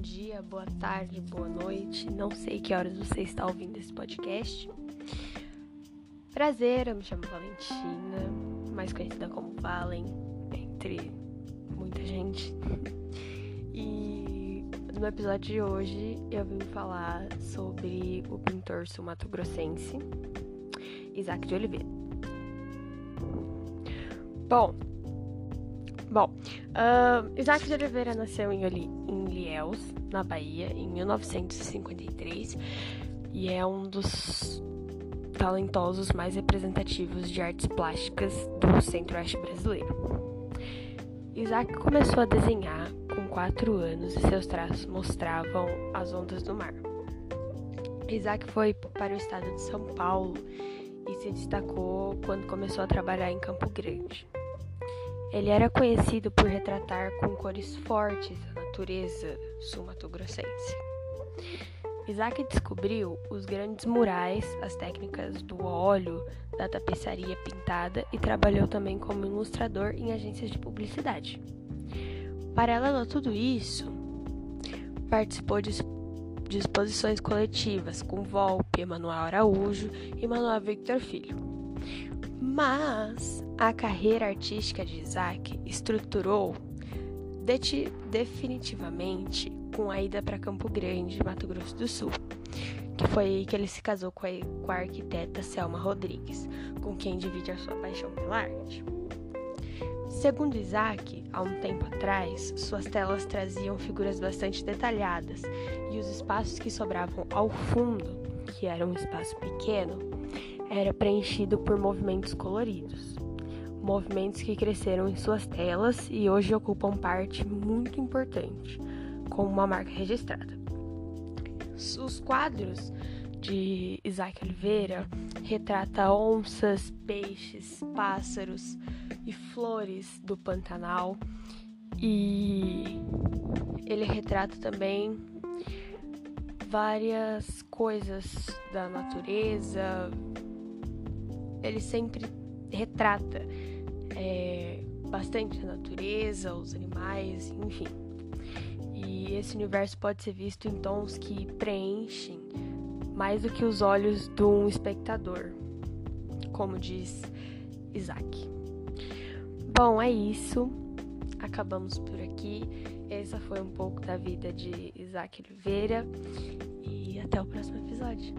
dia, boa tarde, boa noite. Não sei que horas você está ouvindo esse podcast. Prazer, eu me chamo Valentina, mais conhecida como Valen, entre muita gente. E no episódio de hoje eu vim falar sobre o pintor sul-mato-grossense Isaac de Oliveira. Bom, Bom, uh, Isaac de Oliveira nasceu em, Oli, em Ilhéus, na Bahia, em 1953 e é um dos talentosos mais representativos de artes plásticas do centro-oeste brasileiro. Isaac começou a desenhar com 4 anos e seus traços mostravam as ondas do mar. Isaac foi para o estado de São Paulo e se destacou quando começou a trabalhar em Campo Grande. Ele era conhecido por retratar com cores fortes a natureza sul-mato-grossense. Isaac descobriu os grandes murais, as técnicas do óleo, da tapeçaria pintada e trabalhou também como ilustrador em agências de publicidade. Paralelo a tudo isso, participou de exposições coletivas com Volpe, Emanuel Araújo e Manuel Victor Filho. Mas a carreira artística de Isaac estruturou de definitivamente com a ida para Campo Grande, Mato Grosso do Sul, que foi aí que ele se casou com a, com a arquiteta Selma Rodrigues, com quem divide a sua paixão pela arte. Segundo Isaac, há um tempo atrás, suas telas traziam figuras bastante detalhadas e os espaços que sobravam ao fundo, que era um espaço pequeno, era preenchido por movimentos coloridos. Movimentos que cresceram em suas telas e hoje ocupam parte muito importante, como uma marca registrada. Os quadros de Isaac Oliveira retrata onças, peixes, pássaros e flores do Pantanal e ele retrata também várias coisas da natureza, ele sempre retrata é, bastante a natureza, os animais, enfim. E esse universo pode ser visto em tons que preenchem mais do que os olhos de um espectador, como diz Isaac. Bom, é isso. Acabamos por aqui. Essa foi um pouco da vida de Isaac Oliveira e até o próximo episódio.